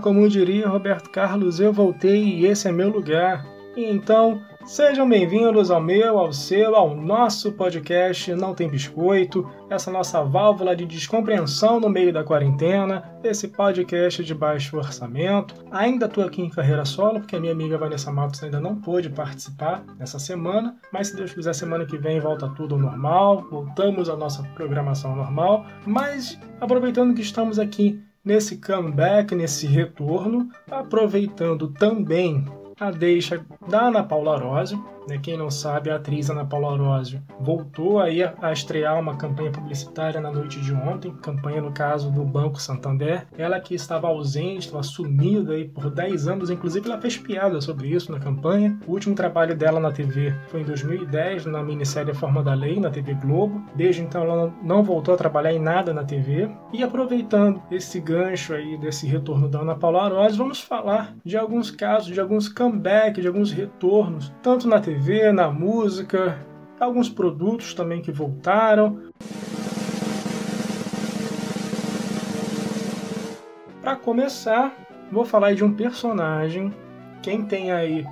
Como diria Roberto Carlos, eu voltei e esse é meu lugar. Então, sejam bem-vindos ao meu, ao seu, ao nosso podcast Não Tem Biscoito, essa nossa válvula de descompreensão no meio da quarentena, esse podcast de baixo orçamento. Ainda estou aqui em carreira solo, porque a minha amiga Vanessa Matos ainda não pôde participar nessa semana, mas se Deus quiser, semana que vem volta tudo ao normal, voltamos à nossa programação normal. Mas, aproveitando que estamos aqui nesse comeback, nesse retorno, aproveitando também a deixa da Ana Paula Arósio. Né? Quem não sabe, a atriz Ana Paula Arósio voltou aí a estrear uma campanha publicitária na noite de ontem, campanha no caso do Banco Santander. Ela que estava ausente, estava sumida aí por 10 anos, inclusive ela fez piada sobre isso na campanha. O último trabalho dela na TV foi em 2010, na minissérie Forma da Lei, na TV Globo. Desde então ela não voltou a trabalhar em nada na TV. E aproveitando esse gancho aí desse retorno da Ana Paula Arósio, vamos falar de alguns casos, de alguns comeback, de alguns retornos, tanto na TV, na música, alguns produtos também que voltaram. Para começar, vou falar de um personagem. Quem tem aí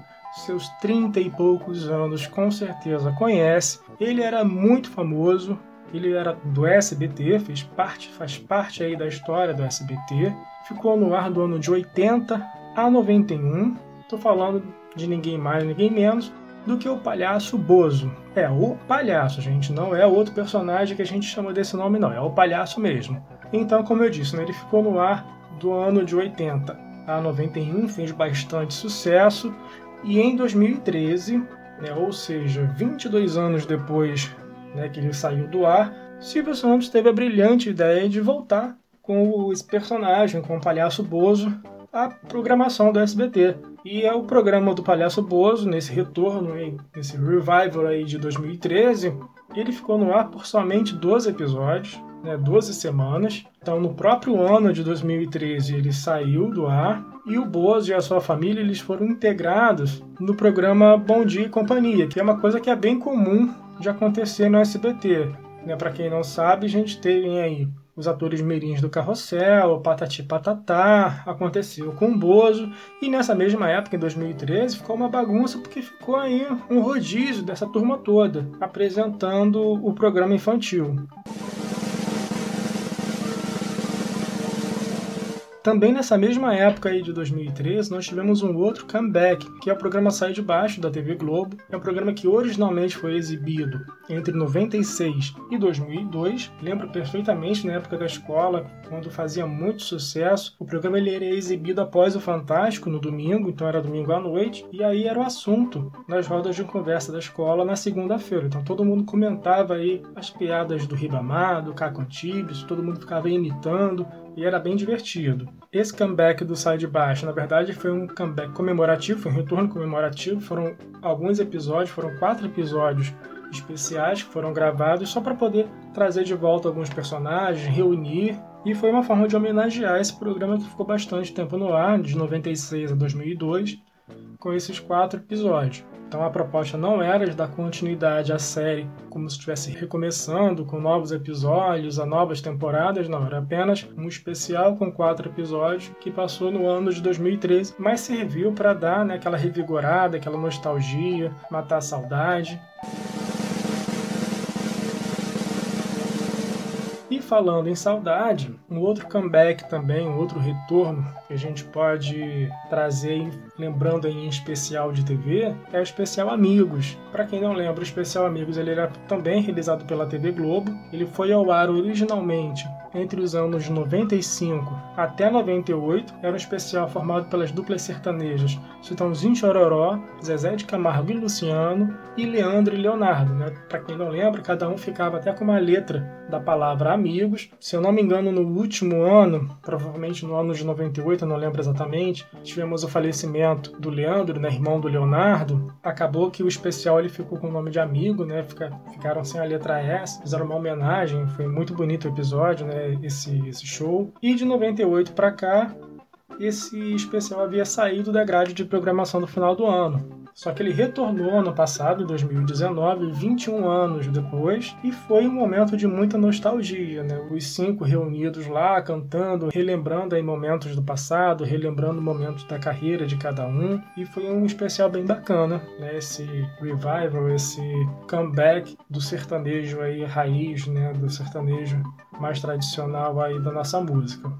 seus 30 e poucos anos com certeza conhece. Ele era muito famoso, ele era do SBT, fez parte, faz parte aí da história do SBT. Ficou no ar do ano de 80 a 91. Estou falando de ninguém mais, ninguém menos do que o palhaço Bozo. É o palhaço, gente, não é outro personagem que a gente chama desse nome, não, é o palhaço mesmo. Então, como eu disse, né, ele ficou no ar do ano de 80 a 91, fez bastante sucesso, e em 2013, né, ou seja, 22 anos depois né, que ele saiu do ar, Silvio Santos teve a brilhante ideia de voltar com esse personagem, com o palhaço Bozo, à programação do SBT. E é o programa do Palhaço Bozo, nesse retorno, nesse revival aí de 2013, ele ficou no ar por somente 12 episódios, né, 12 semanas. Então, no próprio ano de 2013, ele saiu do ar e o Bozo e a sua família eles foram integrados no programa Bom Dia e Companhia, que é uma coisa que é bem comum de acontecer no SBT. Né? Para quem não sabe, a gente teve aí os atores mirins do Carrossel, Patati Patatá, aconteceu com o Bozo, e nessa mesma época, em 2013, ficou uma bagunça porque ficou aí um rodízio dessa turma toda, apresentando o programa infantil. Também nessa mesma época aí de 2013, nós tivemos um outro comeback, que é o programa Sai de Baixo da TV Globo. É um programa que originalmente foi exibido entre 96 e 2002. Lembro perfeitamente na época da escola, quando fazia muito sucesso. O programa ele era exibido após o Fantástico no domingo, então era domingo à noite, e aí era o assunto nas rodas de conversa da escola na segunda-feira. Então todo mundo comentava aí as piadas do Ribamar, do Caco Antibes, todo mundo ficava imitando e era bem divertido. Esse comeback do Sai de Baixo, na verdade, foi um comeback comemorativo, foi um retorno comemorativo. Foram alguns episódios, foram quatro episódios especiais que foram gravados só para poder trazer de volta alguns personagens, reunir. E foi uma forma de homenagear esse programa que ficou bastante tempo no ar, de 96 a 2002, com esses quatro episódios. Então a proposta não era de dar continuidade à série como se estivesse recomeçando com novos episódios, a novas temporadas, não, era apenas um especial com quatro episódios que passou no ano de 2013, mas serviu para dar né, aquela revigorada, aquela nostalgia, matar a saudade. Falando em saudade, um outro comeback também, um outro retorno que a gente pode trazer, lembrando em especial de TV, é o especial Amigos. Para quem não lembra, o especial Amigos ele era também realizado pela TV Globo. Ele foi ao ar originalmente entre os anos 95 até 98. Era um especial formado pelas duplas sertanejas Chitãozinho Chororó, Zezé de Camargo e Luciano e Leandro e Leonardo. Né? Para quem não lembra, cada um ficava até com uma letra da palavra amigos. Se eu não me engano, no último ano, provavelmente no ano de 98, 2008, eu não lembro exatamente, tivemos o falecimento do Leandro, né, irmão do Leonardo. Acabou que o especial ele ficou com o nome de amigo, né? Fica, ficaram sem a letra S, fizeram uma homenagem, foi muito bonito o episódio, né? Esse, esse show. E de 98 para cá, esse especial havia saído da grade de programação do final do ano. Só que ele retornou ano passado, em 2019, 21 anos depois, e foi um momento de muita nostalgia, né? Os cinco reunidos lá, cantando, relembrando aí momentos do passado, relembrando momentos da carreira de cada um, e foi um especial bem bacana, né? Esse revival, esse comeback do sertanejo aí raiz, né? Do sertanejo mais tradicional aí da nossa música.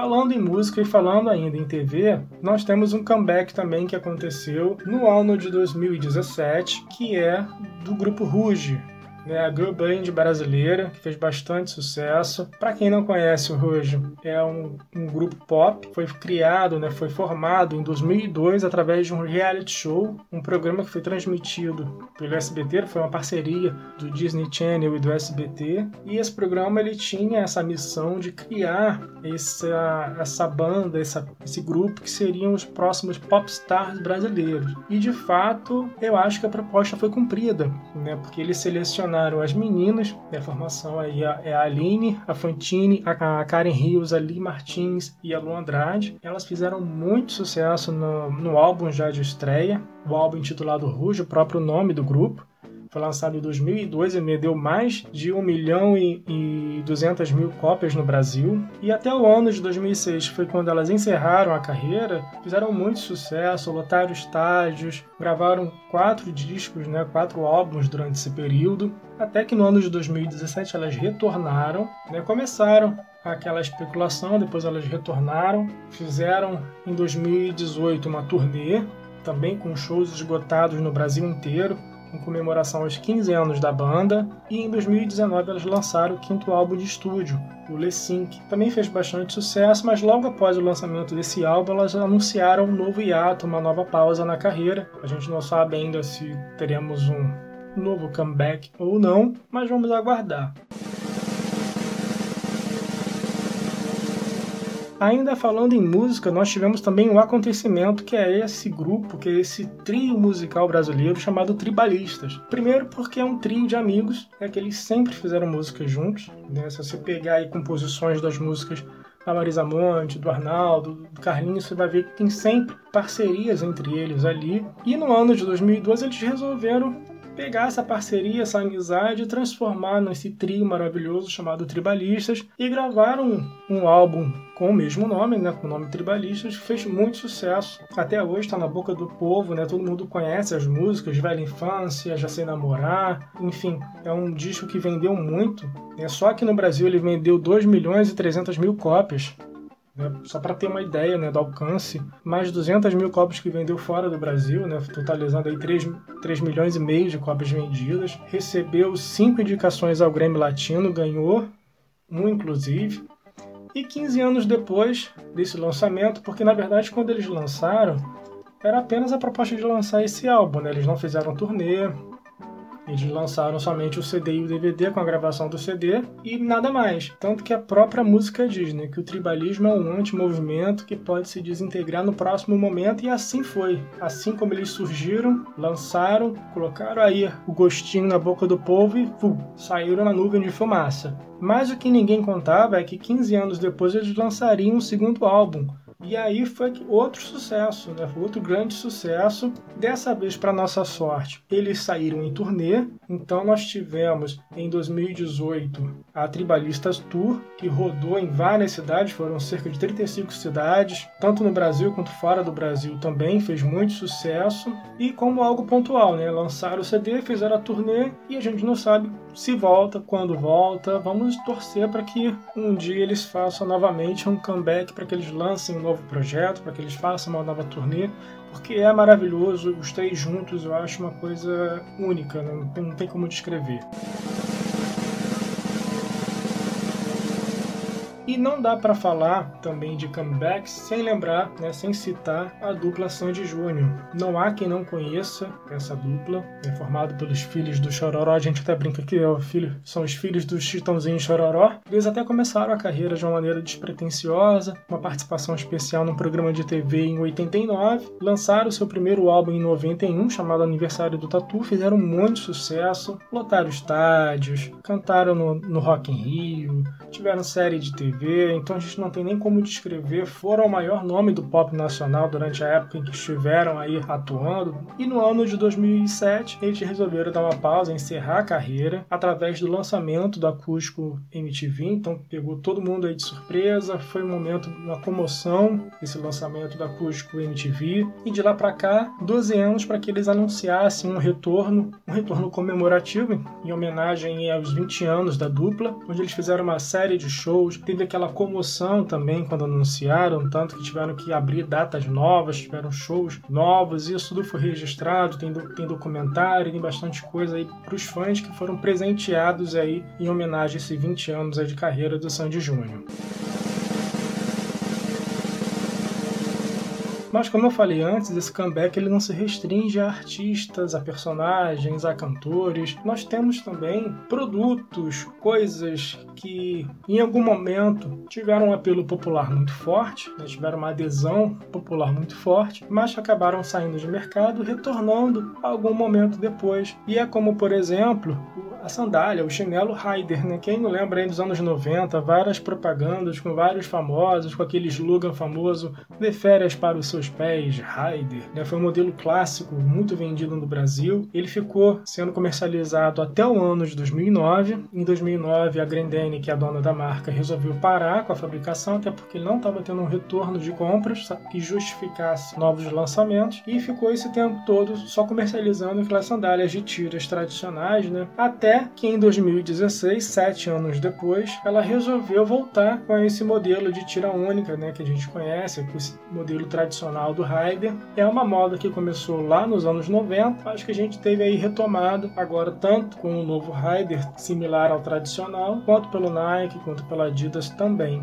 Falando em música e falando ainda em TV, nós temos um comeback também que aconteceu no ano de 2017, que é do grupo Ruge, né, a girl band brasileira, que fez bastante sucesso. Para quem não conhece o Ruge, é um, um, grupo pop, foi criado, né, foi formado em 2002 através de um reality show, um programa que foi transmitido pelo SBT, foi uma parceria do Disney Channel e do SBT, e esse programa ele tinha essa missão de criar essa, essa banda, essa, esse grupo que seriam os próximos popstars brasileiros. E de fato, eu acho que a proposta foi cumprida, né, porque eles selecionaram as meninas, a formação aí é a Aline, a Fantine, a Karen Rios, a Lee Martins e a Lu Andrade. Elas fizeram muito sucesso no, no álbum já de estreia, o álbum intitulado Rouge, o próprio nome do grupo. Foi lançado em 2002 e vendeu mais de 1 milhão e, e 200 mil cópias no Brasil. E até o ano de 2006 foi quando elas encerraram a carreira, fizeram muito sucesso, lotaram estádios, gravaram quatro discos, né, quatro álbuns durante esse período. Até que no ano de 2017 elas retornaram, né, começaram aquela especulação, depois elas retornaram, fizeram em 2018 uma turnê, também com shows esgotados no Brasil inteiro em comemoração aos 15 anos da banda, e em 2019 elas lançaram o quinto álbum de estúdio, o Le Sync. Também fez bastante sucesso, mas logo após o lançamento desse álbum, elas anunciaram um novo hiato, uma nova pausa na carreira. A gente não sabe ainda se teremos um novo comeback ou não, mas vamos aguardar. Ainda falando em música, nós tivemos também um acontecimento que é esse grupo, que é esse trio musical brasileiro chamado Tribalistas. Primeiro porque é um trio de amigos, é que eles sempre fizeram música juntos. Né? Se você pegar aí composições das músicas da Marisa Monte, do Arnaldo, do Carlinhos, você vai ver que tem sempre parcerias entre eles ali. E no ano de 2012 eles resolveram pegar essa parceria, essa amizade transformar nesse trio maravilhoso chamado Tribalistas e gravar um, um álbum com o mesmo nome, né, com o nome Tribalistas, que fez muito sucesso. Até hoje está na boca do povo, né, todo mundo conhece as músicas, Velha Infância, Já Sei Namorar, enfim, é um disco que vendeu muito. Né, só que no Brasil ele vendeu 2 milhões e 300 mil cópias. Né? Só para ter uma ideia né, do alcance, mais de 200 mil cópias que vendeu fora do Brasil, né, totalizando aí 3, 3 milhões e meio de cópias vendidas. Recebeu cinco indicações ao Grammy Latino, ganhou um inclusive. E 15 anos depois desse lançamento, porque na verdade quando eles lançaram, era apenas a proposta de lançar esse álbum, né? Eles não fizeram turnê, eles lançaram somente o CD e o DVD com a gravação do CD e nada mais. Tanto que a própria música diz né, que o tribalismo é um antimovimento que pode se desintegrar no próximo momento e assim foi. Assim como eles surgiram, lançaram, colocaram aí o gostinho na boca do povo e pum, saíram na nuvem de fumaça. Mas o que ninguém contava é que 15 anos depois eles lançariam um segundo álbum, e aí foi outro sucesso, né? Foi outro grande sucesso. Dessa vez, para nossa sorte, eles saíram em turnê. Então nós tivemos em 2018 a Tribalistas Tour, que rodou em várias cidades, foram cerca de 35 cidades, tanto no Brasil quanto fora do Brasil também, fez muito sucesso. E como algo pontual, né? Lançaram o CD, fizeram a turnê e a gente não sabe se volta, quando volta. Vamos torcer para que um dia eles façam novamente um comeback, para que eles lancem um novo projeto, para que eles façam uma nova turnê, porque é maravilhoso. Os três juntos eu acho uma coisa única, não, não tem como descrever. E não dá para falar também de comebacks sem lembrar, né, sem citar a dupla Sandy Júnior. Não há quem não conheça essa dupla, é formado pelos filhos do Chororó. A gente até brinca que é filho, são os filhos do Chitãozinho Chororó. Eles até começaram a carreira de uma maneira despretensiosa, uma participação especial num programa de TV em 89, lançaram seu primeiro álbum em 91, chamado Aniversário do Tatu, fizeram muito sucesso, lotaram estádios, cantaram no, no Rock in Rio, tiveram série de TV Então a gente não tem nem como descrever. Foram o maior nome do pop nacional durante a época em que estiveram aí atuando. E no ano de 2007, eles resolveram dar uma pausa, encerrar a carreira através do lançamento do acústico MTV. Então pegou todo mundo aí de surpresa. Foi um momento, uma comoção esse lançamento do acústico MTV. E de lá para cá, 12 anos para que eles anunciassem um retorno, um retorno comemorativo em homenagem aos 20 anos da dupla, onde eles fizeram uma série de shows. Teve aquela comoção também quando anunciaram, tanto que tiveram que abrir datas novas, tiveram shows novos, e isso tudo foi registrado, tem, tem documentário, tem bastante coisa aí para os fãs que foram presenteados aí em homenagem a esses 20 anos aí de carreira do Sandy Júnior. Mas como eu falei antes, esse comeback ele não se restringe a artistas, a personagens, a cantores. Nós temos também produtos, coisas que em algum momento tiveram um apelo popular muito forte, né? tiveram uma adesão popular muito forte, mas acabaram saindo de mercado, retornando algum momento depois. E é como, por exemplo, a sandália, o chinelo Raider, né? Quem não lembra aí dos anos 90, várias propagandas com vários famosos, com aquele slogan famoso, de férias para os seus pés, Raider, né? Foi um modelo clássico, muito vendido no Brasil. Ele ficou sendo comercializado até o ano de 2009. Em 2009, a Grendene, que é a dona da marca, resolveu parar com a fabricação, até porque ele não estava tendo um retorno de compras que justificasse novos lançamentos, e ficou esse tempo todo só comercializando aquelas sandálias de tiras tradicionais, né? Até que em 2016, sete anos depois, ela resolveu voltar com esse modelo de tira única, né, que a gente conhece, com esse modelo tradicional do Raider. É uma moda que começou lá nos anos 90, acho que a gente teve aí retomado agora tanto com o novo Raider, similar ao tradicional, quanto pelo Nike, quanto pela Adidas também.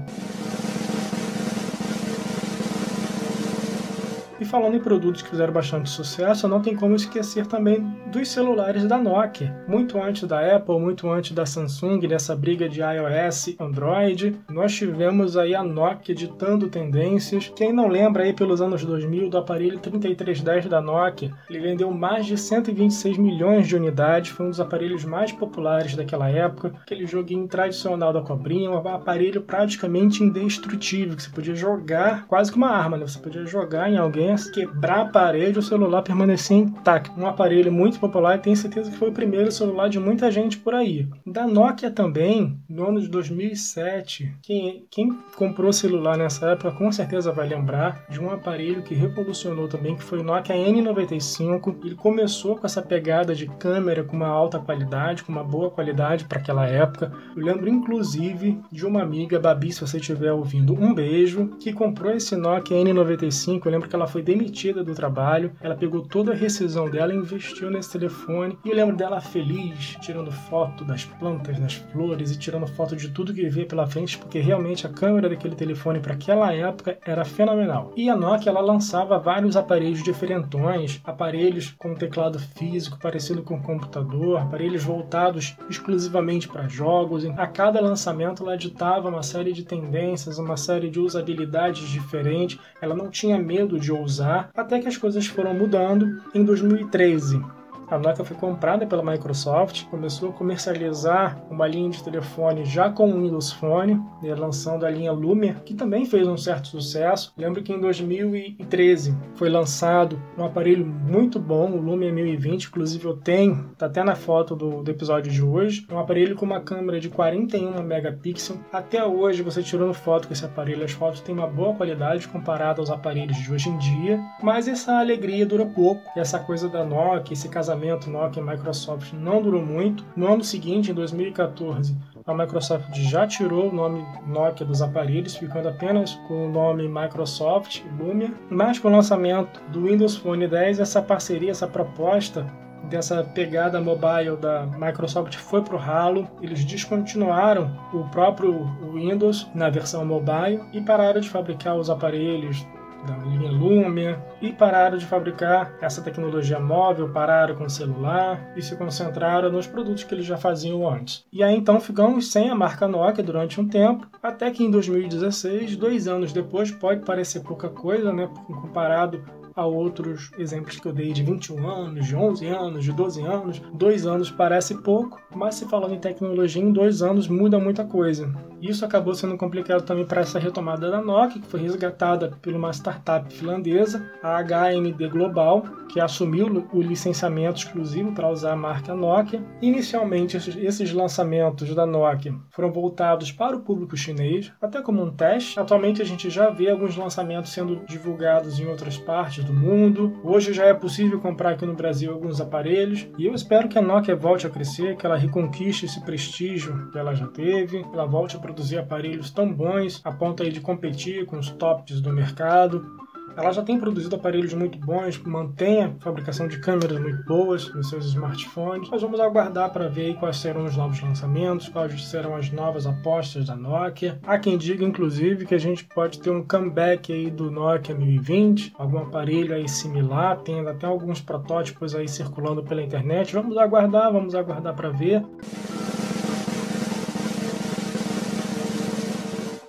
E falando em produtos que fizeram bastante sucesso, não tem como esquecer também dos celulares da Nokia. Muito antes da Apple, muito antes da Samsung, nessa briga de iOS Android, nós tivemos aí a Nokia ditando tendências. Quem não lembra aí pelos anos 2000 do aparelho 3310 da Nokia, ele vendeu mais de 126 milhões de unidades, foi um dos aparelhos mais populares daquela época. Aquele joguinho tradicional da cobrinha, um aparelho praticamente indestrutível, que você podia jogar quase que uma arma, né? Você podia jogar em alguém quebrar a parede, o celular permanecer intacto. Um aparelho muito popular e tenho certeza que foi o primeiro celular de muita gente por aí. Da Nokia também, no ano de 2007, quem, quem comprou celular nessa época com certeza vai lembrar de um aparelho que revolucionou também, que foi o Nokia N95. Ele começou com essa pegada de câmera com uma alta qualidade, com uma boa qualidade para aquela época. Eu lembro inclusive de uma amiga, Babi, se você estiver ouvindo, um beijo, que comprou esse Nokia N95. Eu lembro que ela foi demitida do trabalho, ela pegou toda a rescisão dela e investiu nesse telefone. E eu lembro dela feliz, tirando foto das plantas, das flores e tirando foto de tudo que vê pela frente, porque realmente a câmera daquele telefone para aquela época era fenomenal. E a Nokia ela lançava vários aparelhos diferentões, aparelhos com teclado físico parecido com computador, aparelhos voltados exclusivamente para jogos. A cada lançamento ela editava uma série de tendências, uma série de usabilidades diferentes. Ela não tinha medo de usar, até que as coisas foram mudando em 2013. A Nokia foi comprada pela Microsoft, começou a comercializar uma linha de telefone já com o Windows Phone, né, lançando a linha Lumia, que também fez um certo sucesso. Lembro que em 2013 foi lançado um aparelho muito bom, o Lumia 1020, inclusive eu tenho, tá até na foto do, do episódio de hoje. É um aparelho com uma câmera de 41 megapixels. Até hoje, você tirando foto com esse aparelho, as fotos têm uma boa qualidade comparada aos aparelhos de hoje em dia, mas essa alegria dura pouco. E essa coisa da Nokia, esse casamento casamento Nokia e Microsoft não durou muito. No ano seguinte, em 2014, a Microsoft já tirou o nome Nokia dos aparelhos, ficando apenas com o nome Microsoft Lumia. Mas com o lançamento do Windows Phone 10, essa parceria, essa proposta dessa pegada mobile da Microsoft foi para o ralo. Eles descontinuaram o próprio Windows na versão mobile e pararam de fabricar os aparelhos da linha Lumia e pararam de fabricar essa tecnologia móvel, pararam com o celular e se concentraram nos produtos que eles já faziam antes. E aí então ficamos sem a marca Nokia durante um tempo, até que em 2016, dois anos depois, pode parecer pouca coisa, né, comparado a outros exemplos que eu dei de 21 anos, de 11 anos, de 12 anos. Dois anos parece pouco, mas se falando em tecnologia, em dois anos muda muita coisa. Isso acabou sendo complicado também para essa retomada da Nokia, que foi resgatada por uma startup finlandesa, a HMD Global, que assumiu o licenciamento exclusivo para usar a marca Nokia. Inicialmente, esses lançamentos da Nokia foram voltados para o público chinês, até como um teste. Atualmente, a gente já vê alguns lançamentos sendo divulgados em outras partes do mundo. Hoje já é possível comprar aqui no Brasil alguns aparelhos e eu espero que a Nokia volte a crescer, que ela reconquiste esse prestígio que ela já teve, que ela volte a produzir aparelhos tão bons a ponto aí de competir com os tops do mercado. Ela já tem produzido aparelhos muito bons, mantém a fabricação de câmeras muito boas nos seus smartphones. Nós vamos aguardar para ver quais serão os novos lançamentos, quais serão as novas apostas da Nokia. Há quem diga, inclusive, que a gente pode ter um comeback aí do Nokia 1020, algum aparelho aí similar, tem até alguns protótipos aí circulando pela internet. Vamos aguardar, vamos aguardar para ver.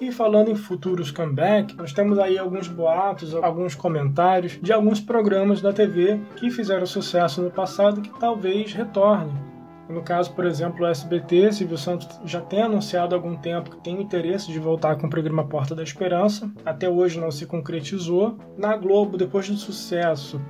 E falando em futuros comeback, nós temos aí alguns boatos, alguns comentários de alguns programas da TV que fizeram sucesso no passado que talvez retornem. No caso, por exemplo, o SBT, Silvio Santos já tem anunciado há algum tempo que tem interesse de voltar com o programa Porta da Esperança. Até hoje não se concretizou. Na Globo, depois do sucesso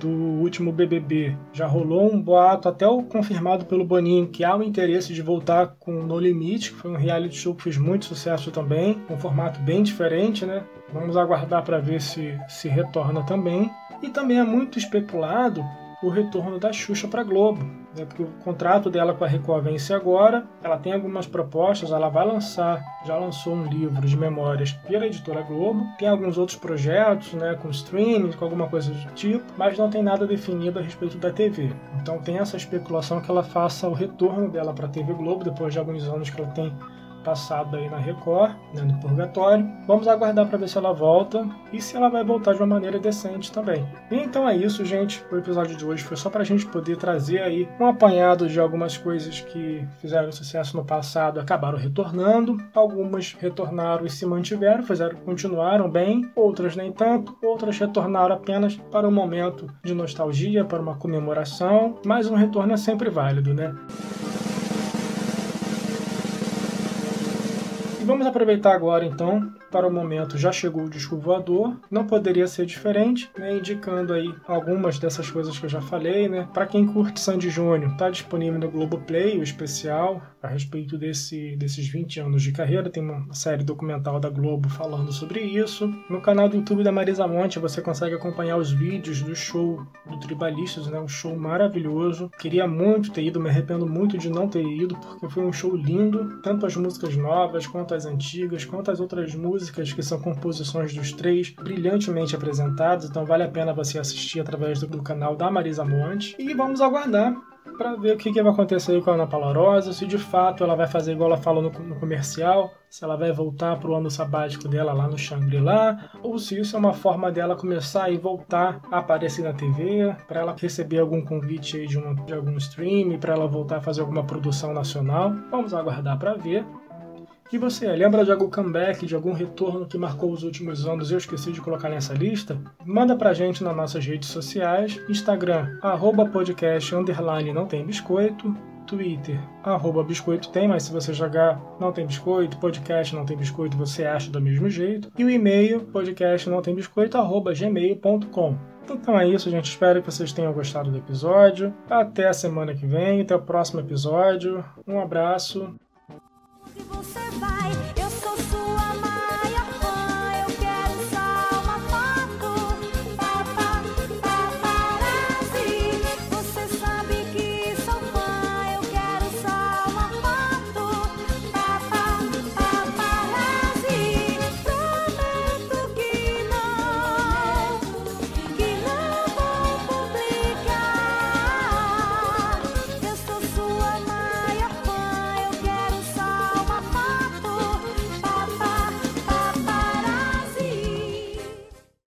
do último BBB. Já rolou um boato, até o confirmado pelo Boninho, que há o interesse de voltar com No Limite, que foi um reality show que fez muito sucesso também, um formato bem diferente, né? Vamos aguardar para ver se se retorna também. E também é muito especulado o retorno da Xuxa para Globo, né? porque o contrato dela com a Record vence agora, ela tem algumas propostas, ela vai lançar, já lançou um livro de memórias pela editora Globo, tem alguns outros projetos, né, com streaming, com alguma coisa do tipo, mas não tem nada definido a respeito da TV. Então tem essa especulação que ela faça o retorno dela para a TV Globo depois de alguns anos que ela tem passado aí na Record, né, no Purgatório. Vamos aguardar para ver se ela volta e se ela vai voltar de uma maneira decente também. Então é isso, gente. O episódio de hoje foi só para a gente poder trazer aí um apanhado de algumas coisas que fizeram sucesso no passado, acabaram retornando. Algumas retornaram e se mantiveram, fizeram, continuaram bem. Outras nem tanto. Outras retornaram apenas para um momento de nostalgia, para uma comemoração. Mas um retorno é sempre válido, né? Vamos aproveitar agora então para o momento já chegou o disco voador, não poderia ser diferente, né, indicando aí algumas dessas coisas que eu já falei, né? Para quem curte Sandy Júnior, tá disponível no Globoplay o especial a respeito desse, desses 20 anos de carreira, tem uma série documental da Globo falando sobre isso. No canal do YouTube da Marisa Monte você consegue acompanhar os vídeos do show do Tribalistas, né? Um show maravilhoso. Queria muito ter ido, me arrependo muito de não ter ido, porque foi um show lindo, tanto as músicas novas quanto as antigas, quanto as outras músicas que são composições dos três, brilhantemente apresentadas, então vale a pena você assistir através do, do canal da Marisa Monte. E vamos aguardar para ver o que, que, vai acontecer com a Ana Paula se de fato ela vai fazer igual ela falou no, no comercial, se ela vai voltar para o ano sabático dela lá no Shangri-La, ou se isso é uma forma dela começar e voltar a aparecer na TV, para ela receber algum convite de, uma, de algum stream, para ela voltar a fazer alguma produção nacional. Vamos aguardar para ver. E você, lembra de algum comeback, de algum retorno que marcou os últimos anos e eu esqueci de colocar nessa lista? Manda pra gente nas nossas redes sociais, Instagram, arroba podcast, underline, não tem biscoito, Twitter, arroba biscoito tem, mas se você jogar não tem biscoito, podcast não tem biscoito, você acha do mesmo jeito. E o e-mail, podcast não tem biscoito, arroba gmail.com. Então é isso, gente. Espero que vocês tenham gostado do episódio. Até a semana que vem, até o próximo episódio. Um abraço. Você vai, eu sou